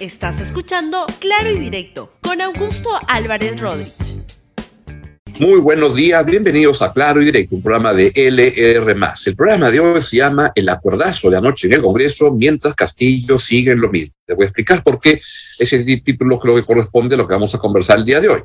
Estás escuchando Claro y Directo con Augusto Álvarez Rodríguez. Muy buenos días, bienvenidos a Claro y Directo, un programa de LR. El programa de hoy se llama El Acuerdazo de anoche en el Congreso, mientras Castillo sigue en lo mismo. Les voy a explicar por qué ese título creo que corresponde a lo que vamos a conversar el día de hoy.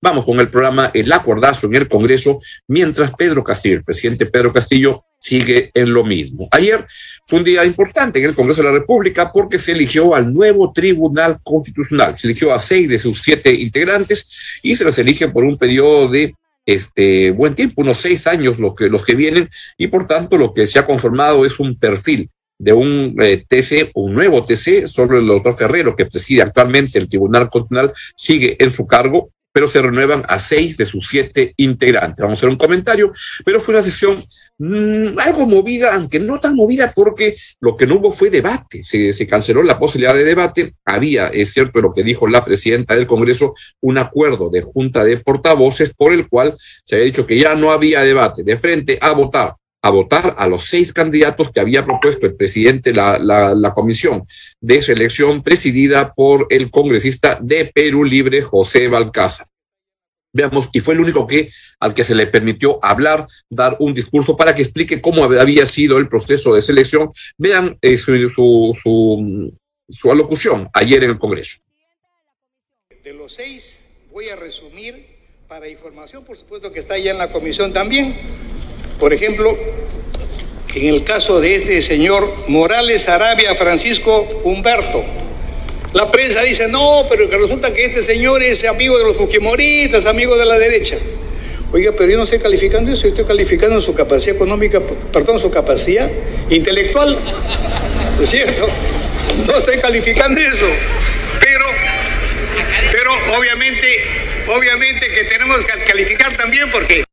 Vamos con el programa El Acuerdazo en el Congreso, mientras Pedro Castillo, el presidente Pedro Castillo, sigue en lo mismo. Ayer fue un día importante en el Congreso de la República porque se eligió al nuevo Tribunal Constitucional. Se eligió a seis de sus siete integrantes y se los elige por un periodo de este buen tiempo, unos seis años los que, los que vienen, y por tanto lo que se ha conformado es un perfil de un eh, TC, un nuevo TC, sobre el doctor Ferrero, que preside actualmente el Tribunal Constitucional, sigue en su cargo, pero se renuevan a seis de sus siete integrantes. Vamos a hacer un comentario, pero fue una sesión mm, algo movida, aunque no tan movida, porque lo que no hubo fue debate, se, se, canceló la posibilidad de debate. Había, es cierto, lo que dijo la presidenta del Congreso, un acuerdo de junta de portavoces por el cual se había dicho que ya no había debate, de frente a votar a votar a los seis candidatos que había propuesto el presidente, la, la, la, comisión de selección presidida por el congresista de Perú Libre, José Balcázar. Veamos, y fue el único que al que se le permitió hablar, dar un discurso para que explique cómo había sido el proceso de selección. Vean eh, su, su, su, su alocución ayer en el Congreso. De los seis, voy a resumir para información, por supuesto que está ya en la comisión también por ejemplo, en el caso de este señor Morales Arabia Francisco Humberto, la prensa dice, no, pero resulta que este señor es amigo de los fujimoristas, amigo de la derecha. Oiga, pero yo no estoy calificando eso, yo estoy calificando su capacidad económica, perdón, su capacidad intelectual. ¿Es cierto? No estoy calificando eso. Pero, pero obviamente, obviamente que tenemos que calificar también porque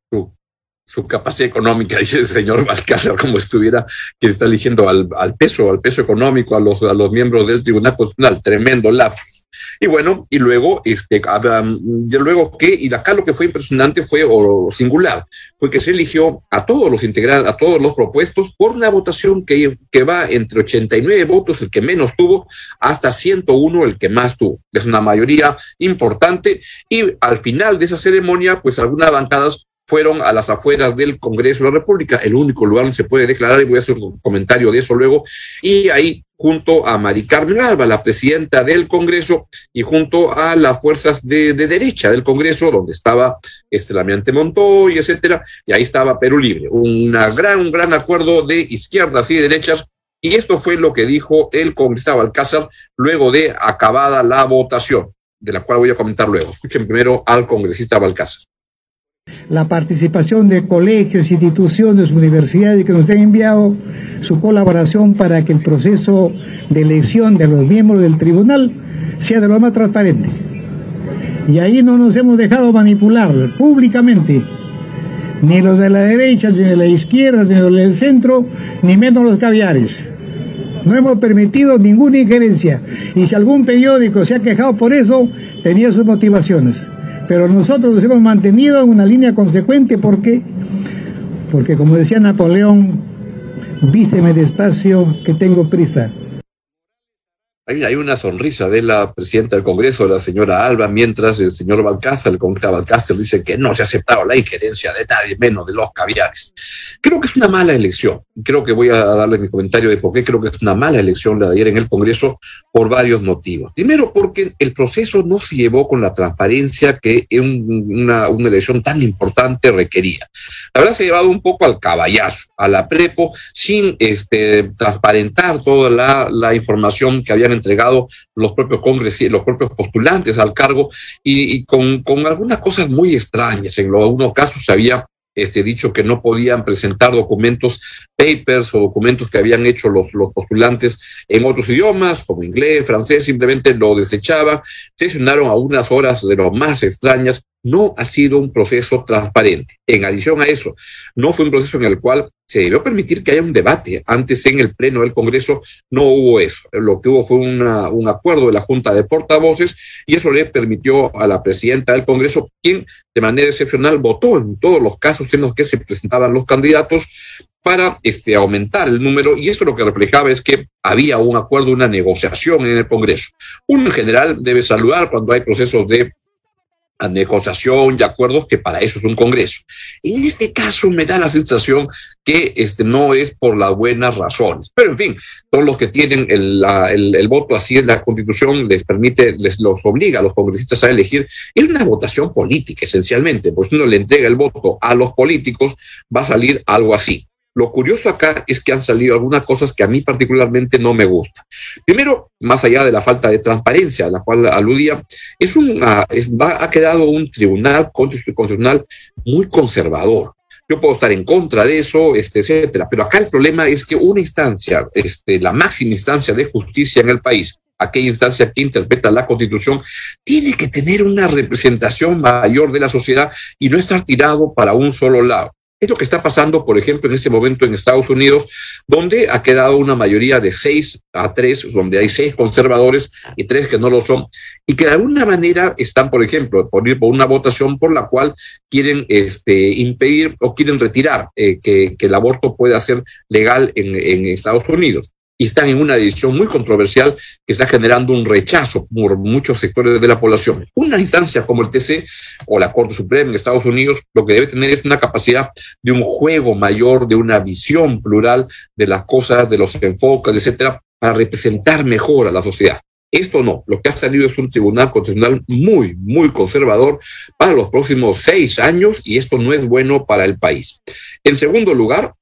su capacidad económica, dice el señor Balcázar, como estuviera, que está eligiendo al, al, peso, al peso económico, a los, a los miembros del Tribunal Constitucional, tremendo lapsus. Y bueno, y luego, este, y luego que, y acá lo que fue impresionante fue, o singular, fue que se eligió a todos los integrantes, a todos los propuestos, por una votación que, que va entre 89 votos, el que menos tuvo, hasta 101, el que más tuvo. Es una mayoría importante, y al final de esa ceremonia, pues algunas bancadas fueron a las afueras del Congreso de la República, el único lugar donde se puede declarar, y voy a hacer un comentario de eso luego, y ahí junto a Mari Carmen Alba, la presidenta del Congreso, y junto a las fuerzas de, de derecha del Congreso, donde estaba Estelamiante Montoy, etcétera, y ahí estaba Perú Libre, una gran, un gran acuerdo de izquierdas y derechas, y esto fue lo que dijo el congresista Balcázar luego de acabada la votación, de la cual voy a comentar luego. Escuchen primero al congresista Balcázar la participación de colegios, instituciones, universidades que nos han enviado su colaboración para que el proceso de elección de los miembros del tribunal sea de lo más transparente. Y ahí no nos hemos dejado manipular públicamente, ni los de la derecha, ni de la izquierda, ni los del centro, ni menos los caviares. No hemos permitido ninguna injerencia. Y si algún periódico se ha quejado por eso, tenía sus motivaciones pero nosotros nos hemos mantenido en una línea consecuente porque, porque como decía Napoleón, vísteme despacio que tengo prisa. Hay una sonrisa de la presidenta del Congreso, la señora Alba, mientras el señor Balcázar, el congresista Balcázar, dice que no se ha aceptado la injerencia de nadie, menos de los caviares. Creo que es una mala elección. Creo que voy a darle mi comentario de por qué creo que es una mala elección la de ayer en el Congreso por varios motivos. Primero, porque el proceso no se llevó con la transparencia que una, una elección tan importante requería. La verdad se ha llevado un poco al caballazo, a la prepo, sin este, transparentar toda la, la información que habían entregado los propios congresistas, los propios postulantes al cargo y, con, con, algunas cosas muy extrañas. En algunos casos se había este, dicho que no podían presentar documentos, papers o documentos que habían hecho los, los postulantes en otros idiomas, como inglés, francés, simplemente lo desechaban. Se a algunas horas de lo más extrañas no ha sido un proceso transparente. En adición a eso, no fue un proceso en el cual se debió permitir que haya un debate. Antes en el Pleno del Congreso no hubo eso. Lo que hubo fue un acuerdo de la Junta de Portavoces y eso le permitió a la presidenta del Congreso, quien de manera excepcional votó en todos los casos en los que se presentaban los candidatos para este, aumentar el número y esto lo que reflejaba es que había un acuerdo, una negociación en el Congreso. Uno en general debe saludar cuando hay procesos de negociación y acuerdos, que para eso es un Congreso. En este caso me da la sensación que este, no es por las buenas razones. Pero en fin, todos los que tienen el, el, voto, así es la Constitución, les permite, les los obliga a los congresistas a elegir. Es una votación política, esencialmente, pues uno le entrega el voto a los políticos, va a salir algo así. Lo curioso acá es que han salido algunas cosas que a mí particularmente no me gustan. Primero, más allá de la falta de transparencia a la cual aludía, es un, ha quedado un tribunal constitucional muy conservador. Yo puedo estar en contra de eso, este, etcétera, pero acá el problema es que una instancia, este, la máxima instancia de justicia en el país, aquella instancia que interpreta la Constitución, tiene que tener una representación mayor de la sociedad y no estar tirado para un solo lado. Es lo que está pasando, por ejemplo, en este momento en Estados Unidos, donde ha quedado una mayoría de seis a tres, donde hay seis conservadores y tres que no lo son, y que de alguna manera están, por ejemplo, por ir por una votación por la cual quieren este, impedir o quieren retirar eh, que, el aborto pueda ser legal en Estados Unidos y están en una decisión muy controversial que está generando un rechazo por muchos sectores de la población. Una instancia como el TC o la Corte Suprema en Estados Unidos lo que debe tener es una capacidad de un juego mayor, de una visión plural de las cosas, de los enfoques, etcétera, para representar mejor a la sociedad. Esto no, lo que ha salido es un tribunal constitucional muy, muy conservador para los próximos seis años y esto no es bueno para el país. En segundo lugar,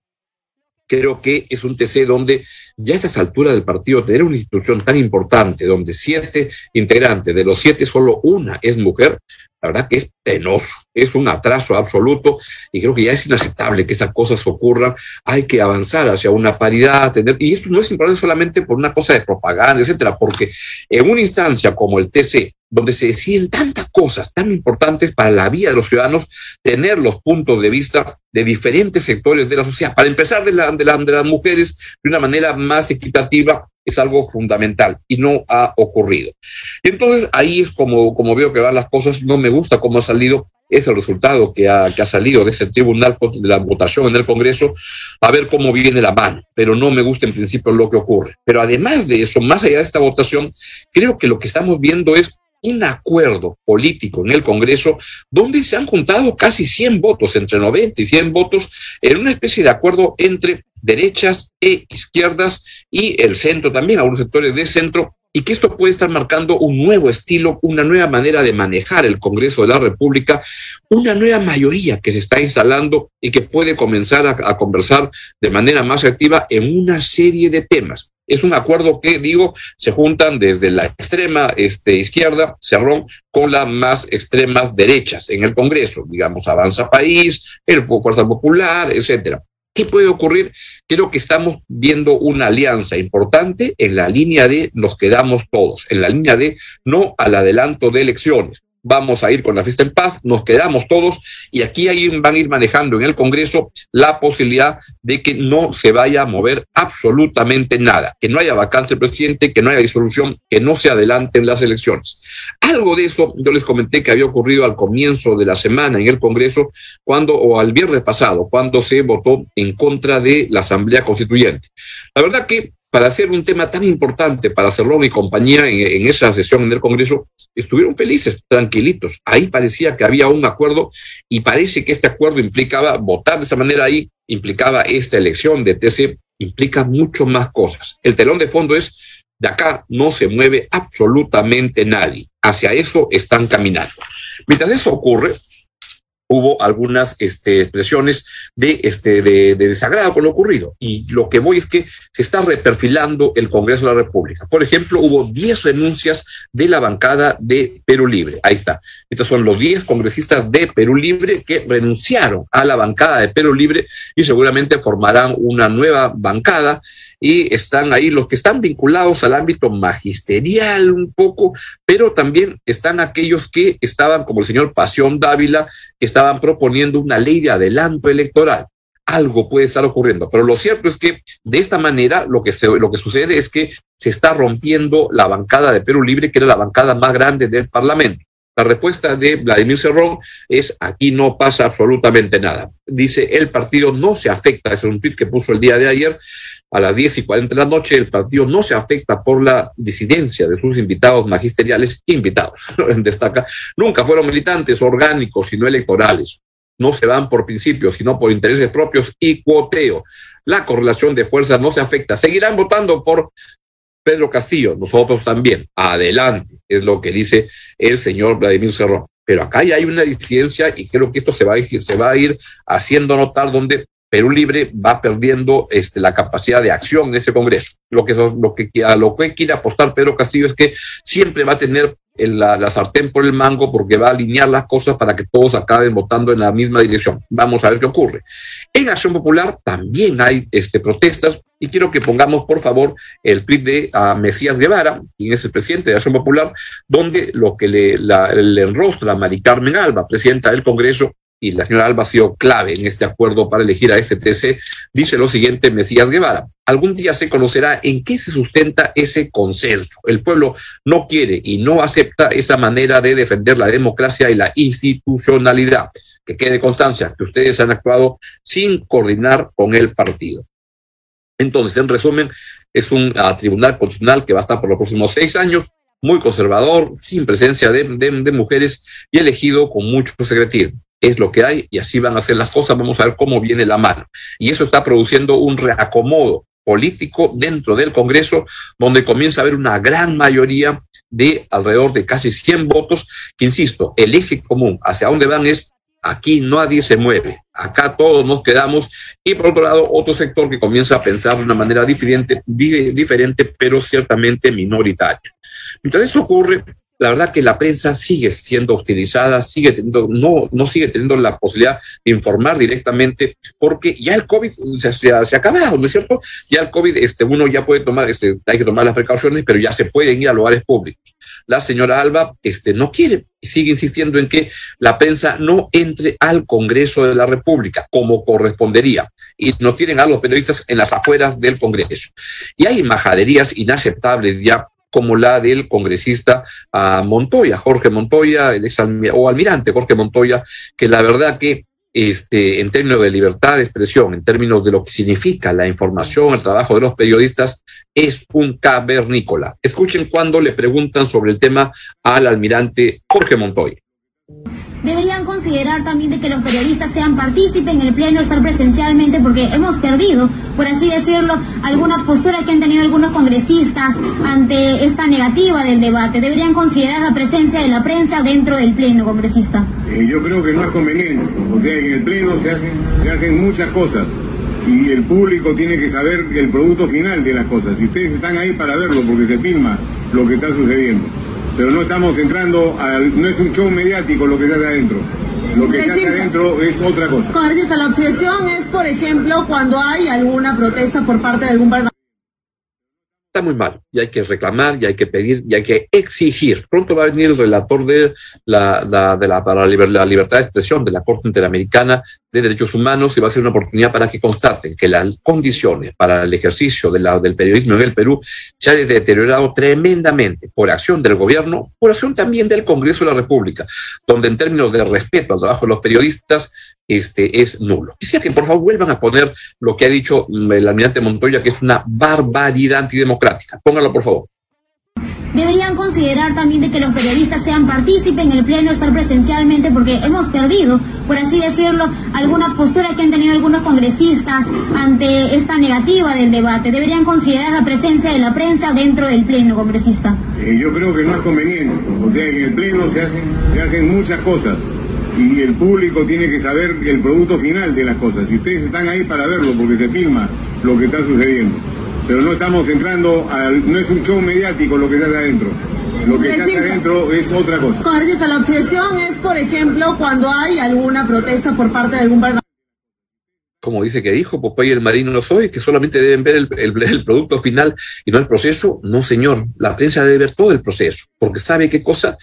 creo que es un TC donde ya a estas alturas del partido tener una institución tan importante donde siete integrantes, de los siete solo una es mujer, la verdad que es penoso, es un atraso absoluto y creo que ya es inaceptable que estas cosas ocurran. Hay que avanzar hacia una paridad, tener, y esto no es importante solamente por una cosa de propaganda, etcétera, porque en una instancia como el TC, donde se deciden tantas cosas tan importantes para la vida de los ciudadanos, tener los puntos de vista de diferentes sectores de la sociedad. Para empezar, de, la, de, de las mujeres de una manera más equitativa, es algo fundamental y no ha ocurrido. Entonces, ahí es como, como veo que van las cosas. No me gusta cómo ha salido ese resultado que ha, que ha salido de ese tribunal de la votación en el Congreso, a ver cómo viene la mano, pero no me gusta en principio lo que ocurre. Pero además de eso, más allá de esta votación, creo que lo que estamos viendo es un acuerdo político en el Congreso donde se han juntado casi 100 votos, entre 90 y 100 votos, en una especie de acuerdo entre derechas e izquierdas y el centro también, algunos sectores de centro, y que esto puede estar marcando un nuevo estilo, una nueva manera de manejar el Congreso de la República, una nueva mayoría que se está instalando y que puede comenzar a, conversar de manera más activa en una serie de temas. Es un acuerdo que, digo, se juntan desde la extrema este, izquierda, Cerrón, con las más extremas derechas en el Congreso, digamos, Avanza País, el Fuerza Popular, etcétera. ¿Qué puede ocurrir? Creo que estamos viendo una alianza importante en la línea de nos quedamos todos, en la línea de no al adelanto de elecciones vamos a ir con la fiesta en paz, nos quedamos todos y aquí van a ir manejando en el Congreso la posibilidad de que no se vaya a mover absolutamente nada, que no haya vacancia presidente, que no haya disolución, que no se adelanten las elecciones. Algo de eso yo les comenté que había ocurrido al comienzo de la semana en el Congreso, cuando, o al viernes pasado, cuando se votó en contra de la Asamblea Constituyente. La verdad que para hacer un tema tan importante para Cerrón y compañía en, esa sesión en el Congreso, estuvieron felices, tranquilitos. Ahí parecía que había un acuerdo y parece que este acuerdo implicaba votar de esa manera ahí, implicaba esta elección de TC, implica mucho más cosas. El telón de fondo es, de acá no se mueve absolutamente nadie. Hacia eso están caminando. Mientras eso ocurre, hubo algunas este, expresiones de, este, de, desagrado con lo ocurrido. Y lo que voy es que se está reperfilando el Congreso de la República. Por ejemplo, hubo 10 renuncias de la bancada de Perú Libre. Ahí está. Estos son los 10 congresistas de Perú Libre que renunciaron a la bancada de Perú Libre y seguramente formarán una nueva bancada y están ahí los que están vinculados al ámbito magisterial un poco, pero también están aquellos que estaban, como el señor Pasión Dávila, que estaban proponiendo una ley de adelanto electoral algo puede estar ocurriendo. Pero lo cierto es que de esta manera lo que, se, lo que sucede es que se está rompiendo la bancada de Perú Libre, que era la bancada más grande del Parlamento. La respuesta de Vladimir Cerrón es aquí no pasa absolutamente nada. Dice el partido no se afecta, es un tweet que puso el día de ayer a las 10 y 40 de la noche, el partido no se afecta por la disidencia de sus invitados magisteriales, invitados, destaca, nunca fueron militantes orgánicos, sino electorales no se van por principios, sino por intereses propios y cuoteo. La correlación de fuerzas no se afecta. Seguirán votando por Pedro Castillo, nosotros también. Adelante, es lo que dice el señor Vladimir Cerrón. Pero acá ya hay una disidencia y creo que esto se va a ir, se va a ir haciendo notar donde Perú Libre va perdiendo este, la capacidad de acción en ese Congreso. Lo que, lo que, a lo que quiere apostar Pedro Castillo es que siempre va a tener la, la, sartén por el mango porque va a alinear las cosas para que todos acaben votando en la misma dirección. Vamos a ver qué ocurre. En Acción Popular también hay este, protestas y quiero que pongamos, por favor, el tweet de a Mesías Guevara, quien es el presidente de Acción Popular, donde lo que le, le enrostra a Mari Carmen Alba, presidenta del Congreso, y la señora Alba ha sido clave en este acuerdo para elegir a STC, dice lo siguiente Mesías Guevara. Algún día se conocerá en qué se sustenta ese consenso. El pueblo no quiere y no acepta esa manera de defender la democracia y la institucionalidad. Que quede constancia que ustedes han actuado sin coordinar con el partido. Entonces, en resumen, es un uh, tribunal constitucional que va a estar por los próximos seis años, muy conservador, sin presencia de, de mujeres y elegido con mucho secretismo es lo que hay y así van a ser las cosas. Vamos a ver cómo viene la mano. Y eso está produciendo un reacomodo político dentro del Congreso, donde comienza a haber una gran mayoría de alrededor de casi 100 votos, que insisto, el eje común hacia dónde van es aquí nadie se mueve, acá todos nos quedamos, y por otro lado, otro sector que comienza a pensar de una manera diferente, diferente pero ciertamente minoritaria. Mientras eso ocurre, la verdad que la prensa sigue siendo hostilizada, sigue teniendo, no, no sigue teniendo la posibilidad de informar directamente, porque ya el COVID se, se, se ha acabado, ¿no es cierto? Ya el COVID, este, uno ya puede tomar, este, hay que tomar las precauciones, pero ya se pueden ir a lugares públicos. La señora Alba este, no quiere sigue insistiendo en que la prensa no entre al Congreso de la República como correspondería y nos tienen a los periodistas en las afueras del Congreso. Y hay majaderías inaceptables ya como la del congresista uh, Montoya, Jorge Montoya, el ex o almirante Jorge Montoya, que la verdad que este, en términos de libertad de expresión, en términos de lo que significa la información, el trabajo de los periodistas, es un cavernícola. Escuchen cuando le preguntan sobre el tema al almirante Jorge Montoya deberían considerar también de que los periodistas sean partícipes en el pleno, estar presencialmente, porque hemos perdido, por así decirlo, algunas posturas que han tenido algunos congresistas ante esta negativa del debate. Deberían considerar la presencia de la prensa dentro del pleno congresista. Eh, yo creo que no es conveniente, o sea, en el pleno se hacen, se hacen muchas cosas y el público tiene que saber el producto final de las cosas. Y ustedes están ahí para verlo porque se filma lo que está sucediendo pero no estamos entrando al, no es un show mediático lo que hace adentro. Lo que hace adentro es otra cosa. Congresista, la obsesión es, por ejemplo, cuando hay alguna protesta por parte de algún está muy mal y hay que reclamar y hay que pedir y hay que exigir. Pronto va a venir el relator de la, la de la, para la libertad de expresión de la Corte Interamericana de Derechos Humanos y va a ser una oportunidad para que constaten que las condiciones para el ejercicio del periodismo en el Perú se han deteriorado tremendamente por acción del gobierno, por acción también del Congreso de la República, donde en términos de respeto al trabajo de los periodistas este, es nulo. Quisiera que por favor vuelvan a poner lo que ha dicho el almirante Montoya, que es una barbaridad antidemocrática. Pónganlo, por favor. Deberían considerar también de que los periodistas sean partícipes en el pleno, estar presencialmente, porque hemos perdido, por así decirlo, algunas posturas que han tenido algunos congresistas ante esta negativa del debate. Deberían considerar la presencia de la prensa dentro del pleno congresista. Eh, yo creo que no es conveniente. O sea, en el pleno se hacen, se hacen muchas cosas y el público tiene que saber el producto final de las cosas. Y ustedes están ahí para verlo porque se filma lo que está sucediendo. Pero no estamos entrando al, no es un show mediático lo que se hace adentro. Lo que se hace adentro es otra cosa. La obsesión es, por ejemplo, cuando hay alguna protesta por parte de algún como dice que dijo Popeye el marino soy, que solamente deben ver el, el, producto final y no el proceso. No, señor, la prensa debe ver todo el proceso, porque sabe qué cosa,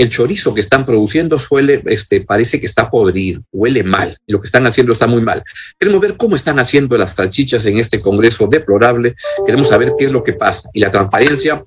el chorizo que están produciendo suele, este, parece que está podrido, huele mal, lo que están haciendo está muy mal. Queremos ver cómo están haciendo las salchichas en este Congreso deplorable, queremos saber qué es lo que pasa. Y la transparencia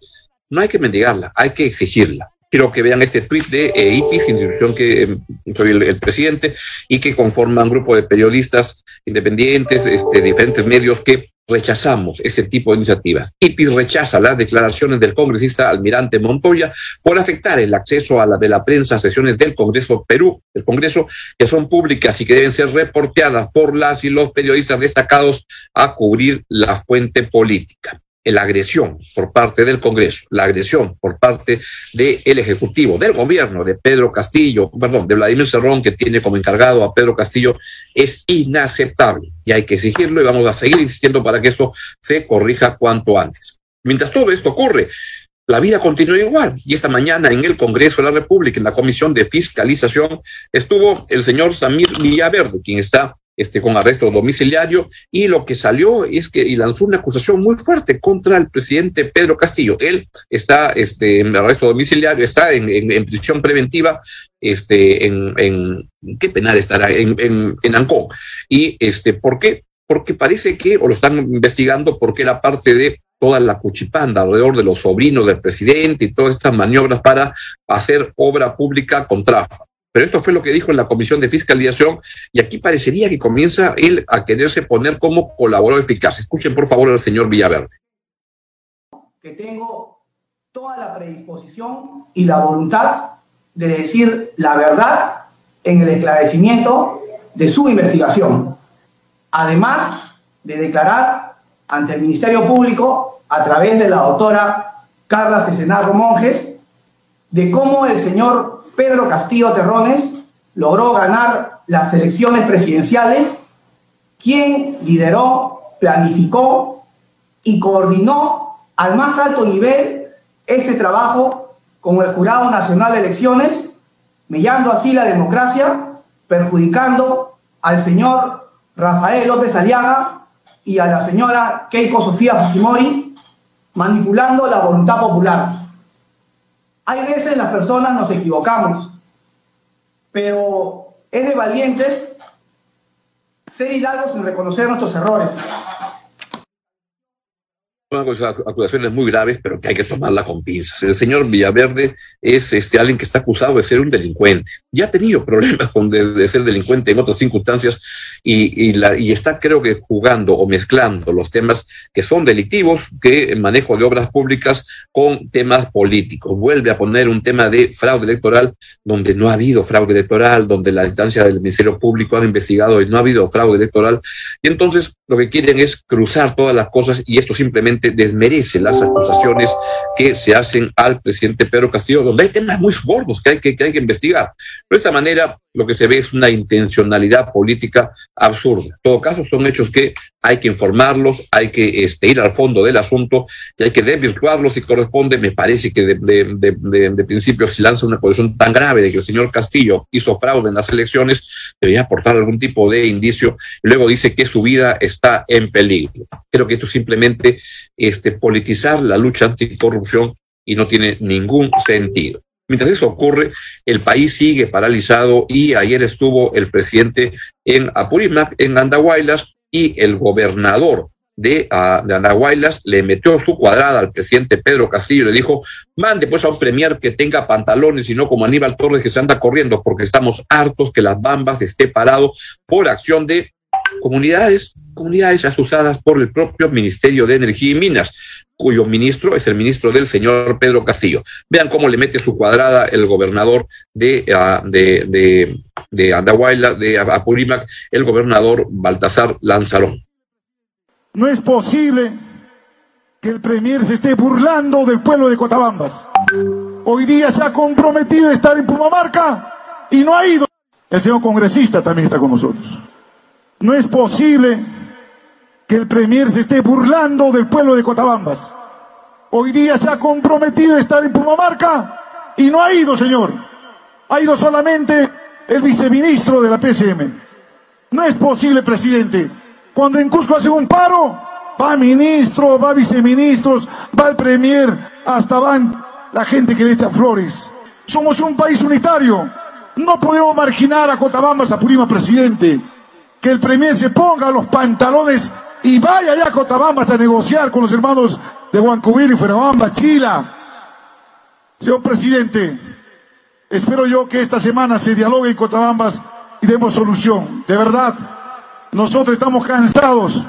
no hay que mendigarla, hay que exigirla. Quiero que vean este tuit de eh, IPIS, institución que eh, soy el, presidente, y que conforma un grupo de periodistas independientes, este, diferentes medios que rechazamos ese tipo de iniciativas. IPIS rechaza las declaraciones del congresista Almirante Montoya por afectar el acceso a la de la prensa a sesiones del Congreso Perú, del Congreso, que son públicas y que deben ser reporteadas por las y los periodistas destacados a cubrir la fuente política la agresión por parte del Congreso, la agresión por parte del Ejecutivo, del gobierno de Pedro Castillo, perdón, de Vladimir Cerrón, que tiene como encargado a Pedro Castillo, es inaceptable y hay que exigirlo y vamos a seguir insistiendo para que esto se corrija cuanto antes. Mientras todo esto ocurre, la vida continúa igual. Y esta mañana en el Congreso de la República, en la Comisión de Fiscalización, estuvo el señor Samir Villaverde, quien está este, con arresto domiciliario, y lo que salió es que y lanzó una acusación muy fuerte contra el presidente Pedro Castillo. Él está este, en arresto domiciliario, está en, prisión preventiva, este, en, en, ¿qué penal estará? En, en, en Ancón. ¿Y este, por qué? Porque parece que, o lo están investigando, porque era parte de toda la cuchipanda alrededor de los sobrinos del presidente y todas estas maniobras para hacer obra pública con tráfico. Pero esto fue lo que dijo en la Comisión de Fiscalización y aquí parecería que comienza él a quererse poner como colaborador eficaz. Escuchen por favor al señor Villaverde. Que tengo toda la predisposición y la voluntad de decir la verdad en el esclarecimiento de su investigación. Además de declarar ante el Ministerio Público, a través de la doctora Carla Cesenarro Monjes, de cómo el señor Pedro Castillo Terrones logró ganar las elecciones presidenciales, quien lideró, planificó y coordinó al más alto nivel este trabajo con el Jurado Nacional de Elecciones, mellando así la democracia, perjudicando al señor Rafael López Aliaga y a la señora Keiko Sofía Fujimori, manipulando la voluntad popular. Hay veces las personas nos equivocamos, pero es de valientes ser hidalgos sin reconocer nuestros errores acusaciones muy graves, pero que hay que tomarla con pinzas. El señor Villaverde es este, alguien que está acusado de ser un delincuente. Ya ha tenido problemas con de, ser delincuente en otras circunstancias y, y, está, creo que, jugando o mezclando los temas que son delictivos, que manejo de obras públicas, con temas políticos. Vuelve a poner un tema de fraude electoral donde no ha habido fraude electoral, donde la instancia del Ministerio Público ha investigado y no ha habido fraude electoral. Y entonces lo que quieren es cruzar todas las cosas y esto simplemente desmerece las acusaciones que se hacen al presidente Pedro Castillo, donde hay temas muy gordos que hay que, que hay que investigar. de esta manera, lo que se ve es una intencionalidad política absurda. En todo caso, son hechos que hay que informarlos, hay que este, ir al fondo del asunto y hay que desvirtuarlos si corresponde. Me parece que de, principio si lanza una posición tan grave de que el señor Castillo hizo fraude en las elecciones, debería aportar algún tipo de indicio luego dice que su vida está en peligro. Creo que esto simplemente este, politizar la lucha anticorrupción y no tiene ningún sentido. Mientras eso ocurre, el país sigue paralizado y ayer estuvo el presidente en Apurímac, en Andahuaylas, y el gobernador de, uh, de Andahuaylas le metió su cuadrada al presidente Pedro Castillo y le dijo, mande pues a un premier que tenga pantalones y no como Aníbal Torres que se anda corriendo porque estamos hartos que las bambas esté parado por acción de comunidades, comunidades asusadas por el propio Ministerio de Energía y Minas, cuyo ministro es el ministro del señor Pedro Castillo. Vean cómo le mete su cuadrada el gobernador de, uh, de, de, de Andahuayla, de Apurímac, el gobernador Baltasar Lanzarón. No es posible que el Premier se esté burlando del pueblo de Cotabambas. Hoy día se ha comprometido a estar en Pumamarca y no ha ido. El señor congresista también está con nosotros. No es posible que el Premier se esté burlando del pueblo de Cotabambas. Hoy día se ha comprometido a estar en Pumamarca y no ha ido, señor. Ha ido solamente el viceministro de la PCM. No es posible, presidente. Cuando en Cusco hacen un paro, va ministro, va viceministros, va el premier, hasta van la gente que le echa flores. Somos un país unitario. No podemos marginar a Cotabamba, Sapurima, presidente. Que el premier se ponga los pantalones y vaya allá a Cotabamba a negociar con los hermanos de Huancubiro y Fuerabamba, Chila. Señor presidente, espero yo que esta semana se dialogue en Cotabambas y demos solución. De verdad, nosotros estamos cansados.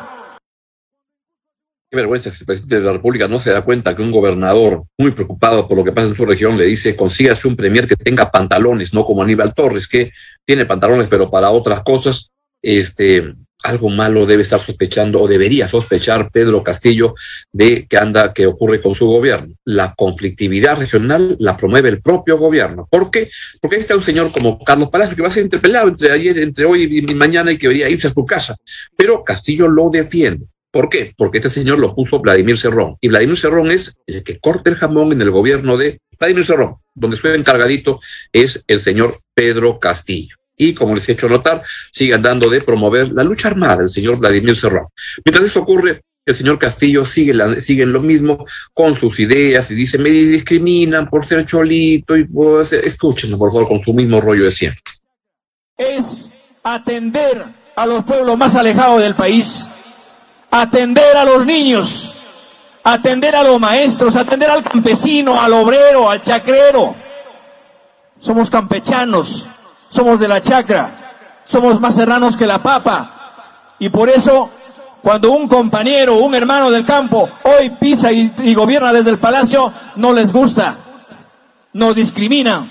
Qué vergüenza si el presidente de la República no se da cuenta que un gobernador muy preocupado por lo que pasa en su región le dice consígase un premier que tenga pantalones, no como Aníbal Torres, que tiene pantalones pero para otras cosas. Este, algo malo debe estar sospechando o debería sospechar Pedro Castillo de que anda, que ocurre con su gobierno. La conflictividad regional la promueve el propio gobierno. ¿Por qué? Porque ahí está un señor como Carlos Palacio que va a ser interpelado entre ayer, entre hoy y mañana y que debería irse a su casa. Pero Castillo lo defiende. ¿Por qué? Porque este señor lo puso Vladimir Cerrón. Y Vladimir Cerrón es el que corta el jamón en el gobierno de Vladimir Cerrón, donde estoy encargadito es el señor Pedro Castillo y, como les he hecho notar, sigue andando de promover la lucha armada el señor Vladimir Cerrón. Mientras eso ocurre, el señor Castillo sigue, sigue lo mismo con sus ideas y dice, me discriminan por ser cholito y pues, escúchenlo, por favor, con su mismo rollo de siempre. Es atender a los pueblos más alejados del país, atender a los niños, atender a los maestros, atender al campesino, al obrero, al chacrero. Somos campechanos, somos de la chacra, somos más serranos que la papa. Y por eso, cuando un compañero, un hermano del campo, hoy pisa y, y gobierna desde el palacio, no les gusta, nos discrimina,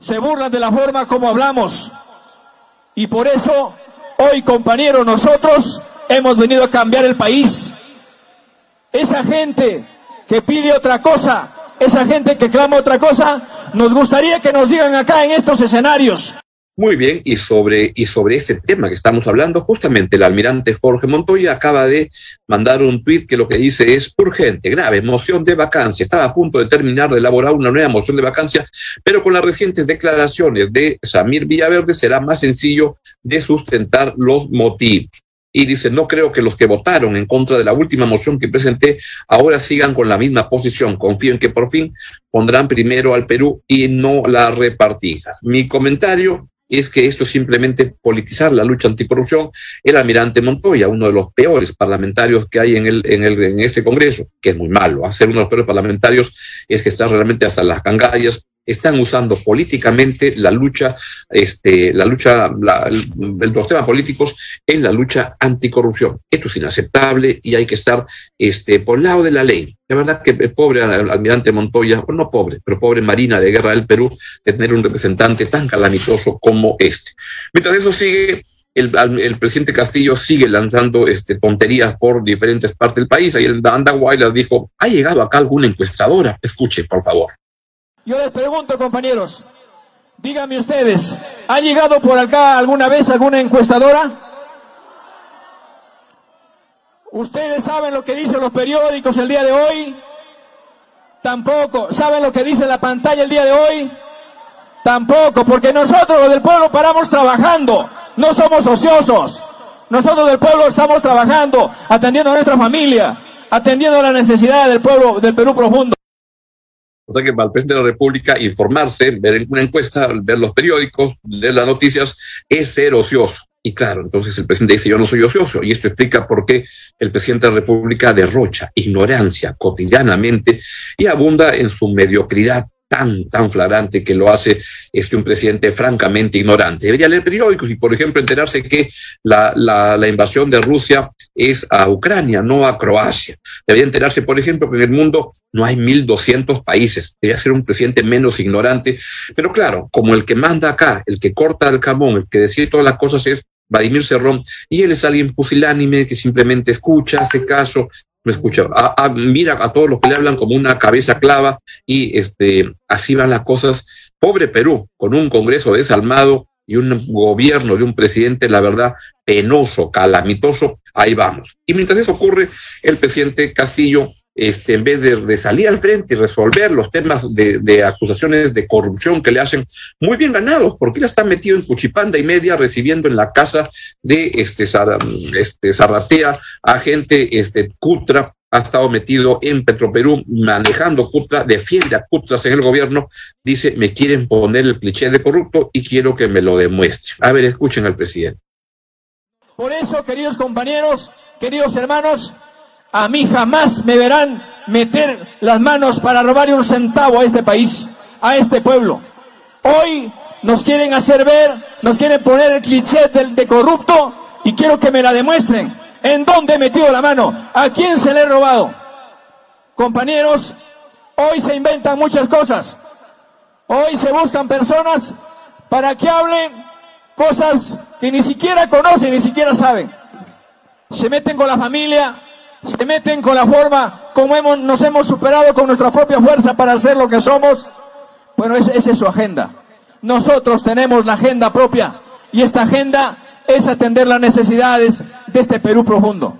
se burlan de la forma como hablamos. Y por eso, hoy compañero, nosotros hemos venido a cambiar el país. Esa gente que pide otra cosa, esa gente que clama otra cosa, nos gustaría que nos digan acá en estos escenarios. Muy bien, y sobre, y sobre este tema que estamos hablando, justamente el almirante Jorge Montoya acaba de mandar un tuit que lo que dice es urgente, grave, moción de vacancia. Estaba a punto de terminar de elaborar una nueva moción de vacancia, pero con las recientes declaraciones de Samir Villaverde será más sencillo de sustentar los motivos y dice, no creo que los que votaron en contra de la última moción que presenté ahora sigan con la misma posición. Confío en que por fin pondrán primero al Perú y no las repartijas. Mi comentario es que esto es simplemente politizar la lucha anticorrupción. El almirante Montoya, uno de los peores parlamentarios que hay en, el, en, el, en este Congreso, que es muy malo, hacer uno de los peores parlamentarios es que está realmente hasta las cangallas están usando políticamente la lucha, este, la lucha, la, el, los temas políticos en la lucha anticorrupción. Esto es inaceptable y hay que estar este, por el lado de la ley. La verdad que el pobre almirante Montoya, o no pobre, pero pobre Marina de Guerra del Perú, de tener un representante tan calamitoso como este. Mientras eso sigue, el, el, presidente Castillo sigue lanzando este, tonterías por diferentes partes del país. Ayer Andahuay les dijo, ¿ha llegado acá alguna encuestadora? Escuche, por favor. Yo les pregunto, compañeros, díganme ustedes, ¿ha llegado por acá alguna vez alguna encuestadora? ¿Ustedes saben lo que dicen los periódicos el día de hoy? Tampoco. ¿Saben lo que dice la pantalla el día de hoy? Tampoco, porque nosotros los del pueblo paramos trabajando, no somos ociosos. Nosotros del pueblo estamos trabajando, atendiendo a nuestra familia, atendiendo a la necesidad del pueblo del Perú profundo. O sea que para el presidente de la República informarse, ver una encuesta, ver los periódicos, leer las noticias, es ser ocioso. Y claro, entonces el presidente dice, yo no soy ocioso. Y esto explica por qué el presidente de la República derrocha ignorancia cotidianamente y abunda en su mediocridad tan, tan flagrante que lo hace este, un presidente francamente ignorante. Debería leer periódicos y, por ejemplo, enterarse que la, la, la, invasión de Rusia es a Ucrania, no a Croacia. Debería enterarse, por ejemplo, que en el mundo no hay 1.200 países. Debería ser un presidente menos ignorante. Pero claro, como el que manda acá, el que corta el camón, el que decide todas las cosas es Vladimir Cerrón, y él es alguien pusilánime que simplemente escucha, hace caso, no escucha, a, a, mira a todos los que le hablan como una cabeza clava y este, así van las cosas. Pobre Perú, con un Congreso desalmado y un gobierno de un presidente, la verdad, penoso, calamitoso, ahí vamos. Y mientras eso ocurre, el presidente Castillo este, en vez de, salir al frente y resolver los temas de, acusaciones de corrupción que le hacen muy bien ganados, porque él está metido en cuchipanda y media recibiendo en la casa de este, este Zarratea a gente este, Cutra, ha estado metido en Petroperú manejando Cutra, defiende a Cutras en el gobierno, dice, me quieren poner el cliché de corrupto y quiero que me lo demuestre. A ver, escuchen al presidente. Por eso, queridos compañeros, queridos hermanos, a mí jamás me verán meter las manos para robarle un centavo a este país, a este pueblo. Hoy nos quieren hacer ver, nos quieren poner el cliché del de corrupto y quiero que me la demuestren. ¿En dónde he metido la mano? ¿A quién se le he robado? Compañeros, hoy se inventan muchas cosas. Hoy se buscan personas para que hablen cosas que ni siquiera conocen, ni siquiera saben. Se meten con la familia, se meten con la forma como hemos, nos hemos superado con nuestra propia fuerza para ser lo que somos. Bueno, esa es su agenda. Nosotros tenemos la agenda propia y esta agenda es atender las necesidades de este Perú profundo.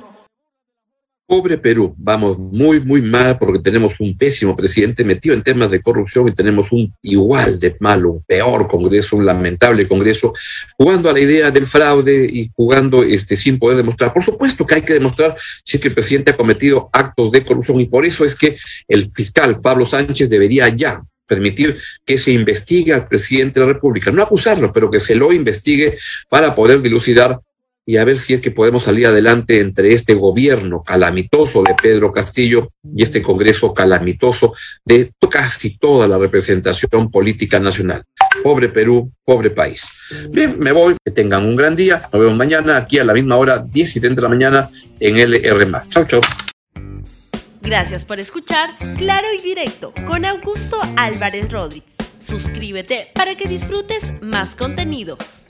Pobre Perú, vamos muy, muy mal porque tenemos un pésimo presidente metido en temas de corrupción y tenemos un igual de malo, un peor Congreso, un lamentable Congreso, jugando a la idea del fraude y jugando este, sin poder demostrar. Por supuesto que hay que demostrar si es que el presidente ha cometido actos de corrupción y por eso es que el fiscal Pablo Sánchez debería ya permitir que se investigue al presidente de la República, no acusarlo, pero que se lo investigue para poder dilucidar y a ver si es que podemos salir adelante entre este gobierno calamitoso de Pedro Castillo y este Congreso calamitoso de casi toda la representación política nacional. Pobre Perú, pobre país. Bien, me voy, que tengan un gran día. Nos vemos mañana aquí a la misma hora, 10 y 30 de la mañana en LR. Chau, chau. Gracias por escuchar Claro y Directo con Augusto Álvarez Rodríguez. Suscríbete para que disfrutes más contenidos.